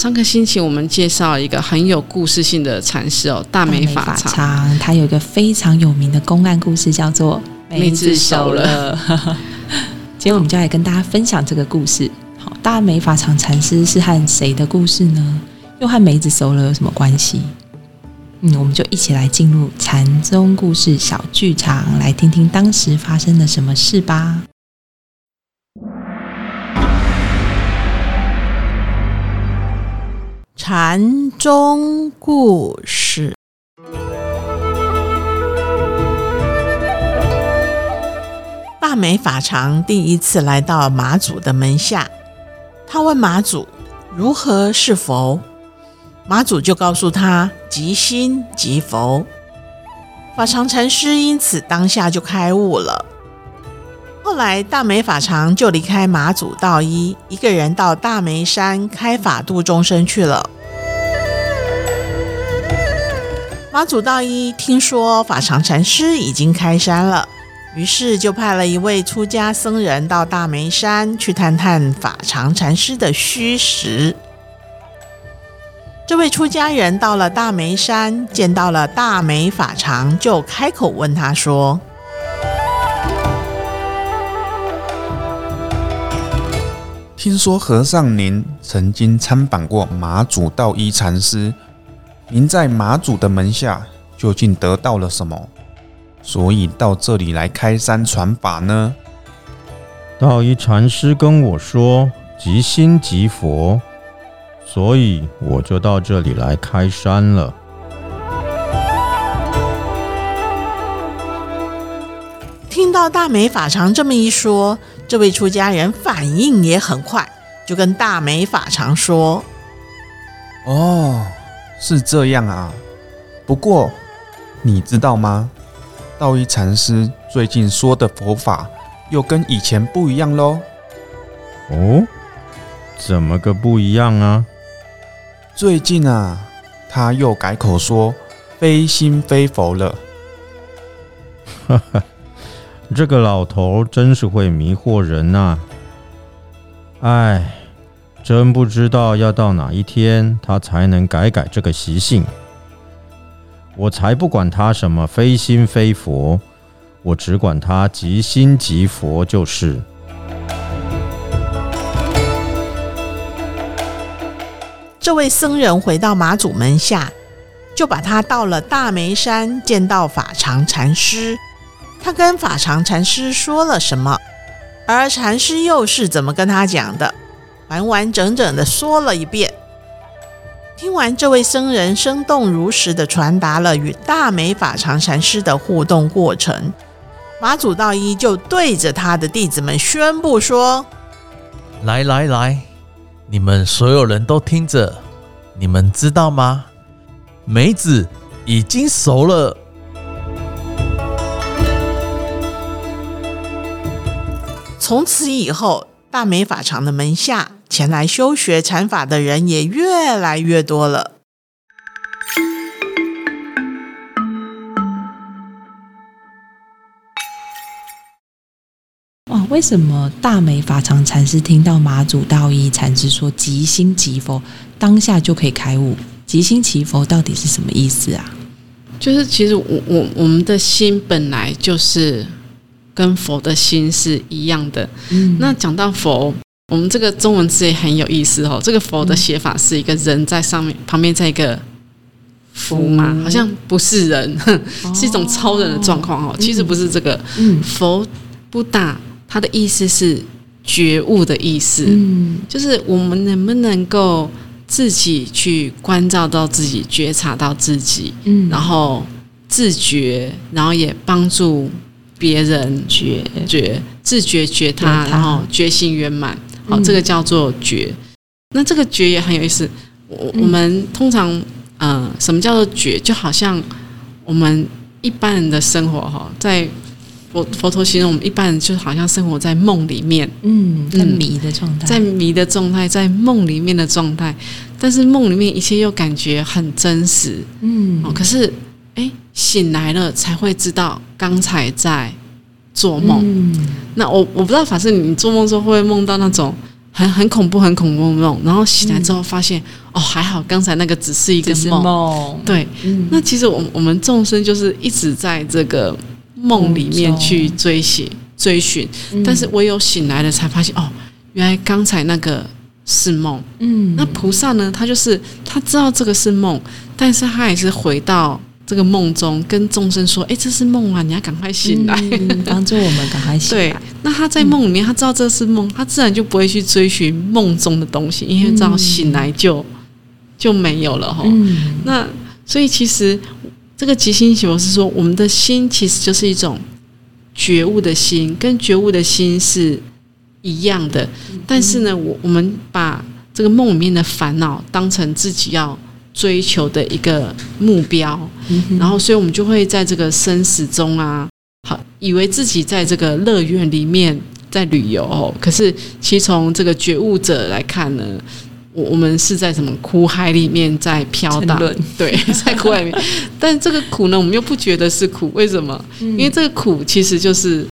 上个星期我们介绍一个很有故事性的禅师哦，大美法常。他有一个非常有名的公案故事，叫做梅子熟了。今天我们就来跟大家分享这个故事。好，大美法常禅师是和谁的故事呢？又和梅子熟了有什么关系？嗯，我们就一起来进入禅宗故事小剧场，来听听当时发生了什么事吧。禅宗故事。大美法常第一次来到马祖的门下，他问马祖如何是佛，马祖就告诉他即心即佛。法常禅师因此当下就开悟了。后来，大美法常就离开马祖道一，一个人到大梅山开法度众生去了。马祖道一听说法常禅师已经开山了，于是就派了一位出家僧人到大梅山去探探法常禅师的虚实。这位出家人到了大梅山，见到了大美法常，就开口问他说。听说和尚您曾经参访过马祖道一禅师，您在马祖的门下究竟得到了什么？所以到这里来开山传法呢？道一禅师跟我说：“即心即佛，所以我就到这里来开山了。”听到大美法常这么一说。这位出家人反应也很快，就跟大美法常说：“哦，是这样啊。不过你知道吗？道一禅师最近说的佛法又跟以前不一样喽。哦，怎么个不一样啊？最近啊，他又改口说非心非佛了。哈哈。”这个老头真是会迷惑人呐！哎，真不知道要到哪一天他才能改改这个习性。我才不管他什么非心非佛，我只管他即心即佛就是。这位僧人回到马祖门下，就把他到了大梅山见到法常禅师。他跟法常禅师说了什么，而禅师又是怎么跟他讲的，完完整整的说了一遍。听完这位僧人生动如实的传达了与大美法常禅师的互动过程，马祖道一就对着他的弟子们宣布说：“来来来，你们所有人都听着，你们知道吗？梅子已经熟了。”从此以后，大美法场的门下前来修学禅法的人也越来越多了。哇，为什么大美法常禅师听到马祖道一禅师说“即心即佛”，当下就可以开悟？“即心即佛”到底是什么意思啊？就是其实我我我们的心本来就是。跟佛的心是一样的。嗯，那讲到佛，我们这个中文字也很有意思哦。这个佛的写法是一个人在上面，旁边在一个佛嘛，好像不是人，是一种超人的状况哦。其实不是这个。嗯，佛不打，它的意思是觉悟的意思。嗯，就是我们能不能够自己去关照到自己，觉察到自己，嗯，然后自觉，然后也帮助。别人觉觉。自觉觉他，然后觉醒圆满，好，这个叫做觉。那这个觉也很有意思。我我们通常，呃，什么叫做觉？就好像我们一般人的生活哈，在佛佛陀形容我们一般人，就好像生活在梦里面，嗯，在迷的状态，在迷的状态，在梦里面的状态，但是梦里面一切又感觉很真实，嗯。哦，可是哎，醒来了才会知道刚才在做梦。嗯那我我不知道法师，你做梦之后会不会梦到那种很很恐怖、很恐怖的梦，然后醒来之后发现，哦，还好刚才那个只是一个梦。梦，对，嗯那其实我我们众生就是一直在这个梦里面去追寻、追寻，嗯但是唯有醒来了才发现，哦，原来刚才那个是梦。嗯那菩萨呢，他就是他知道这个是梦，但是他也是回到这个梦中，跟众生说：“哎，这是梦啊，你要赶快醒来。嗯帮助我们赶快醒对来，，那他在梦里面，他知道这是梦，他自然就不会去追寻梦中的东西，因为知道醒来就就没有了哈。嗯那所以其实这个即心求是说，我们的心其实就是一种觉悟的心，跟觉悟的心是一样的。但是呢，我我们把这个梦里面的烦恼当成自己要追求的一个目标，然后所以我们就会在这个生死中啊，好以为自己在这个乐园里面在旅游哦，可是其实从这个觉悟者来看呢。我我们是在什么苦海里面在飘荡，对，在苦海里面。但这个苦呢，我们又不觉得是苦，为什么？因为这个苦其实就是，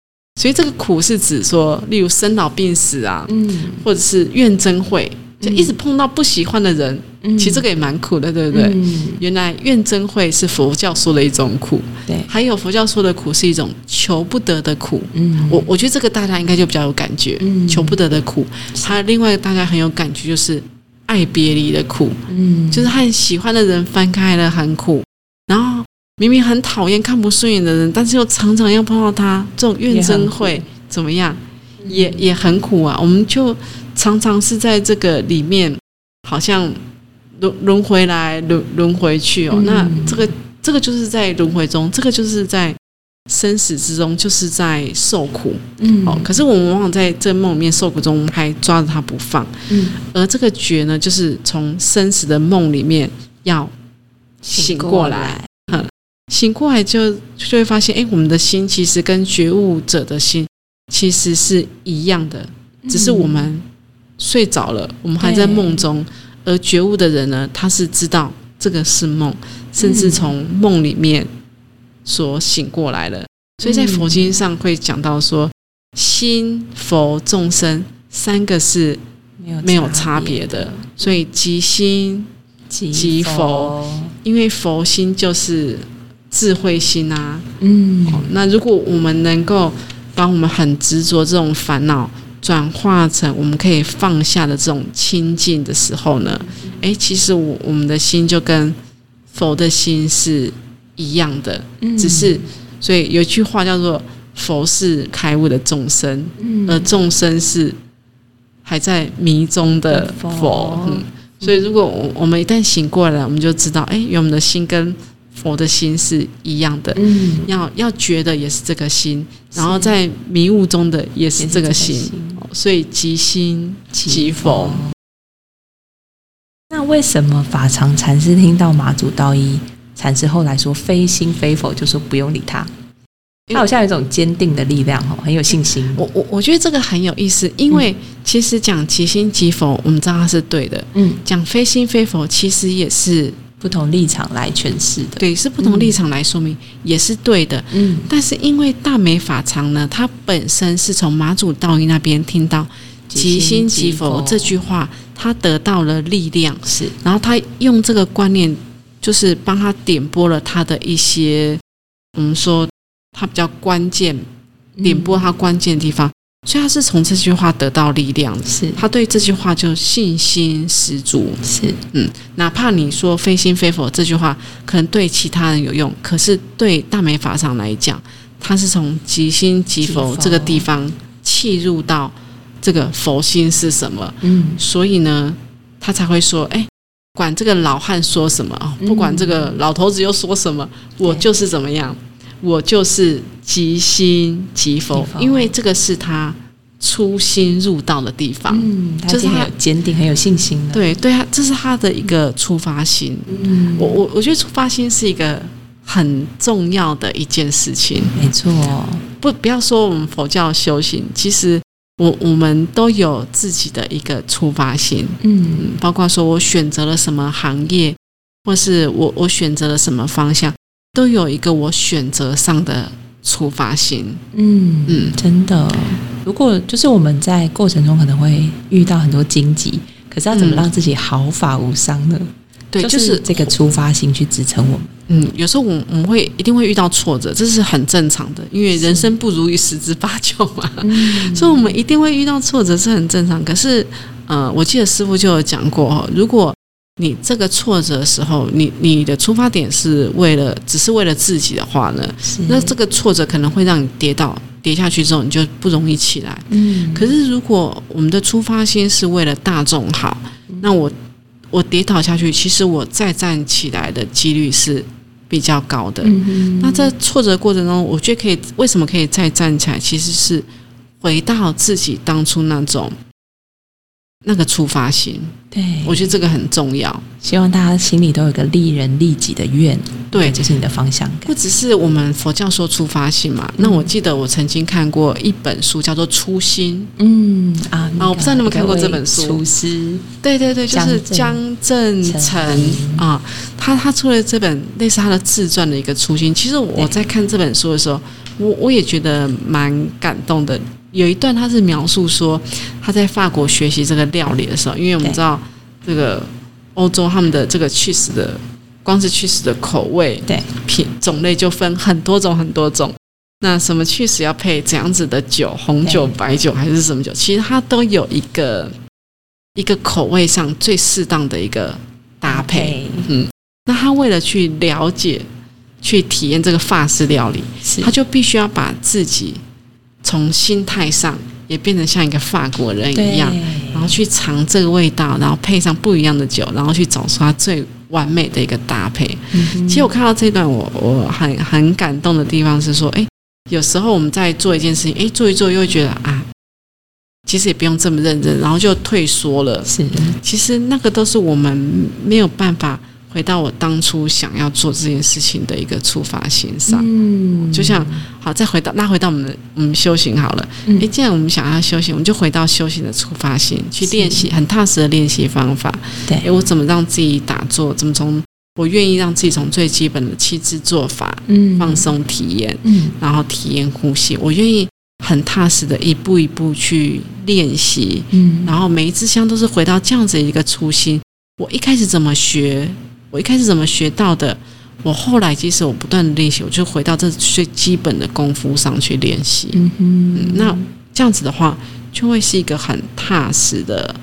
所以这个苦是指说，例如生老病死啊，嗯或者是怨憎会，就一直碰到不喜欢的人，嗯。其实这个也蛮苦的，对不对？嗯。原来怨憎会是佛教说的一种苦，对，还有佛教说的苦是一种求不得的苦。嗯。我我觉得这个大家应该就比较有感觉，嗯。求不得的苦。还有另外大家很有感觉就是爱别离的苦，嗯。就是和喜欢的人分开了很苦，然后明明很讨厌、看不顺眼的人，但是又常常要碰到他，这种怨憎会怎么样，也也很苦啊。我们就常常是在这个里面，好像轮轮回来、轮轮回去哦。嗯。那这个这个就是在轮回中，这个就是在生死之中，就是在受苦。嗯。哦。可是我们往往在这梦里面受苦中，我们还抓着他不放。嗯。而这个觉呢，就是从生死的梦里面要醒过来，醒过来。就就会发现，哎，我们的心其实跟觉悟者的心其实是一样的，只是我们睡着了，我们还在梦中，而觉悟的人呢，他是知道这个是梦，甚至从梦里面所醒过来了。所以在佛经上会讲到说，心、佛、众生三个是没有差别的，所以即心，即即佛，因为佛心就是智慧心啊。嗯。哦那如果我们能够把我们很执着这种烦恼转化成我们可以放下的这种清净的时候呢，诶，其实我我们的心就跟佛的心是一样的，嗯。只是所以有一句话叫做“佛是开悟的众生”，嗯。而众生是还在迷中的佛。佛嗯，所以如果我我们一旦醒过来了，我们就知道，哎，原来我们的心跟佛的心是一样的。嗯。要要觉得也是这个心，然后在迷雾中的也是这个心，哦所以即心即佛。那为什么法常禅师听到马祖道一禅师后来说非心非佛，就说不用理他？他好像有一种坚定的力量哦，很有信心。我我我觉得这个很有意思，因为其实讲即心即佛，我们知道它是对的；嗯，讲非心非佛，其实也是不同立场来诠释的。对，是不同立场来说明，也是对的。嗯。但是因为大美法常呢，它本身是从马祖道一那边听到“即心即佛”这句话，他得到了力量，是。然后他用这个观念，就是帮他点拨了他的一些，我们说他比较关键，点拨他关键的地方，所以他是从这句话得到力量的。是。他对这句话就信心十足，是。嗯哪怕你说非心非佛这句话，可能对其他人有用，可是对大美法上来讲，他是从即心即即佛。佛这个地方切入到这个佛心是什么，嗯。所以呢，他才会说，哎，管这个老汉说什么啊，嗯不管这个老头子又说什么，我就是怎么样，我就是即心即佛因为这个是他初心入道的地方。嗯，就是他坚定，很有信心的。，对对啊，这是他的一个出发心。嗯，我我我觉得出发心是一个很重要的一件事情。没错，不不要说我们佛教修行，其实我我们都有自己的一个出发心。嗯嗯，包括说我选择了什么行业，或是我我选择了什么方向，都有一个我选择上的出发心。嗯嗯真的。如果就是我们在过程中可能会遇到很多荆棘，可是要怎么嗯让自己毫发无伤呢？对，就就是这个出发心去支撑我们。嗯，有时候我们我们会一定会遇到挫折，这是很正常的，因为人生不如意十之八九嘛，嗯所以我们一定会遇到挫折是很正常。可是，呃，我记得师傅就有讲过哦，如果你这个挫折的时候，你你的出发点是为了只是为了自己的话呢，那这个挫折可能会让你跌倒，跌下去之后你就不容易起来。嗯，可是如果我们的出发心是为了大众好，那我我跌倒下去，其实我再站起来的几率是比较高的。嗯那在挫折过程中，我觉得可以为什么可以再站起来，其实是回到自己当初那种那个出发心，对，我觉得这个很重要。希望大家心里都有一个利人利己的愿，对这是你的方向感不。只是我们佛教说出发心嘛，那我记得我曾经看过一本书，叫做《初心嗯啊，啊我不知道你有没有看过这本书初心》。对对对，就是江正成成啊，他他出了这本类似他的自传的一个初心。其实我在看这本书的时候，我我也觉得蛮感动的。有一段他是描述说他在法国学习这个料理的时候，因为我们知道这个欧洲他们的这个 cheese 的光是 cheese 的口味对。品种类就分很多种。很多种。那什么 cheese 要配？怎样子的酒，红酒、白酒还是什么酒，其实它都有一个一个口味上最适当的一个搭配。嗯，那他为了去了解、去体验这个法式料理，他就必须要把自己从心态上也变成像一个法国人一样，然后去尝这个味道，然后配上不一样的酒，然后去找出它最完美的一个搭配。嗯其实我看到这段我，我很很感动的地方是说，哎，有时候我们在做一件事情，哎，做一做又会觉得啊，其实也不用这么认真，然后就退缩了。是其实那个都是我们没有办法回到我当初想要做这件事情的一个出发心上。嗯就像好，再回到拉回到我们的我们修行好了。嗯诶，既然我们想要修行，我们就回到修行的出发心去练习，很踏实的练习方法。对诶，我怎么让自己打坐？怎么从我愿意让自己从最基本的气质做法嗯放松体验，嗯然后体验呼吸。我愿意很踏实的一步一步去练习，嗯然后每一支香都是回到这样子一个初心。我一开始怎么学？我一开始怎么学到的？我后来即使我不断的练习，我就回到这最基本的功夫上去练习。嗯哼嗯，那这样子的话，就会是一个很踏实的、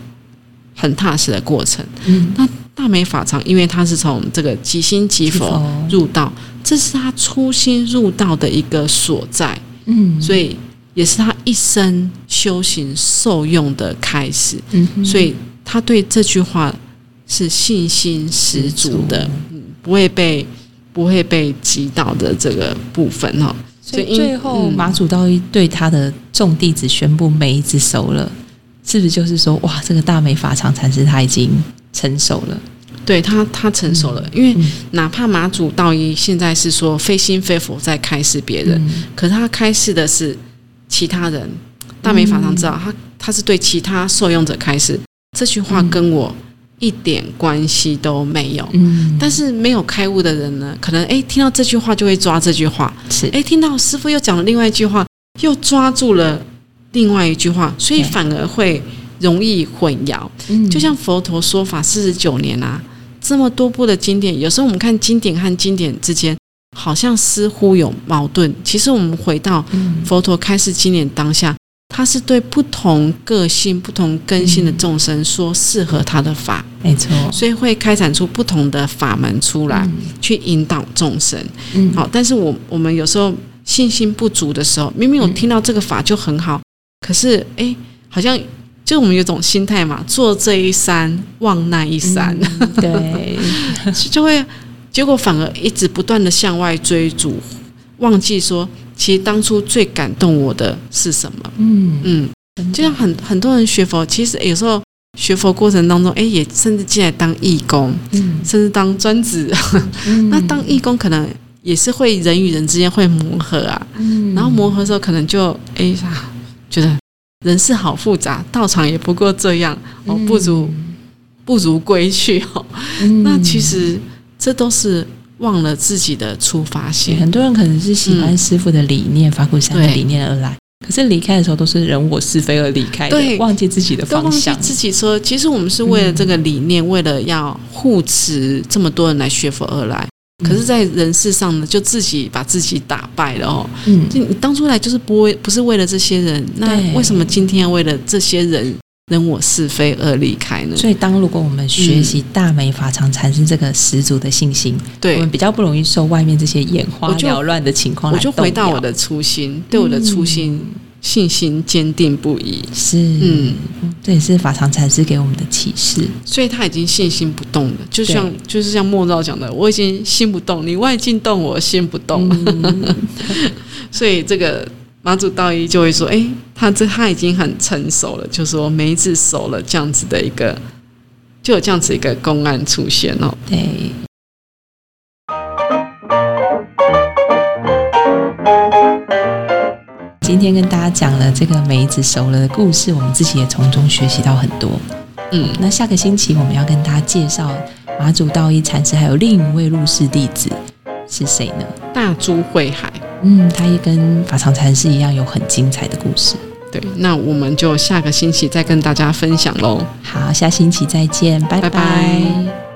很踏实的过程。嗯那大美法常，因为他是从这个即心即佛佛入道，这是他初心入道的一个所在，嗯所以也是他一生修行受用的开始。嗯哼所以他对这句话是信心十足的，嗯，不会被不会被击倒的这个部分哈。所以最后嗯马祖道一对他的众弟子宣布梅子熟了，是不是就是说哇，这个大美法常禅师他已经成熟了？对他他成熟了，因为嗯哪怕马祖道一现在是说非心非佛在开示别人，嗯可是他开示的是其他人。大美法常知道，他他是对其他受用者开示，这句话跟我一点关系都没有。嗯，但是没有开悟的人呢，可能诶听到这句话就会抓这句话，是诶听到师傅又讲了另外一句话，又抓住了另外一句话，所以反而会容易混淆。嗯就像佛陀说法四十九年啊，这么多部的经典，有时候我们看经典和经典之间好像似乎有矛盾。其实我们回到嗯佛陀开示经典当下，他是对不同个性、不同根性的众生说适合他的法，没错，所以会开展出不同的法门出来，去引导众生。嗯。好，但是我我们有时候信心不足的时候，明明我听到这个法就很好，可是哎，好像就我们有种心态嘛，做这一山望那一山，嗯对，就会结果反而一直不断的向外追逐，忘记说，其实当初最感动我的是什么？嗯。嗯，就像很很多人学佛，其实有时候学佛过程当中，哎，也甚至进来当义工，嗯。甚至当专职。嗯。那当义工可能也是会人与人之间会磨合啊，嗯。然后磨合的时候可能就哎呀，觉得人事好复杂，道场也不过这样哦，不如不如归去哦。嗯。那其实这都是忘了自己的出发心。很多人可能是喜欢师傅的理念、法鼓山的理念而来，可是离开的时候都是人我是非而离开的，对忘记自己的都忘记方向。自己说，其实我们是为了这个理念，为了要护持这么多人来学佛而来。可是，在人世上呢，就自己把自己打败了哦。嗯，就你当初来就是不为不是为了这些人，那为什么今天要为了这些人人我是非而离开呢？所以当如果我们学习大美法常产生这个十足的信心，我对们，比较不容易受外面这些眼花缭乱的情况我就来动摇回到我的初心，对我的初心信心坚定不移。是，嗯嗯，这也是法常禅师给我们的启示。所以他已经信心不动了，就像就是像莫照讲的，我已经心不动，你外境动，我心不动。嗯 所以这个马祖道一就会说，哎，他这他已经很成熟了，就说梅子熟了这样子的一个，就有这样子一个公案出现哦。对，今天跟大家讲了这个梅子熟了的故事，我们自己也从中学习到很多。嗯，那下个星期我们要跟大家介绍马祖道一禅师，还有另一位入室弟子是谁呢？大珠慧海。嗯，他也跟法常禅师一样有很精彩的故事。对，那我们就下个星期再跟大家分享喽。好，下星期再见，拜拜拜拜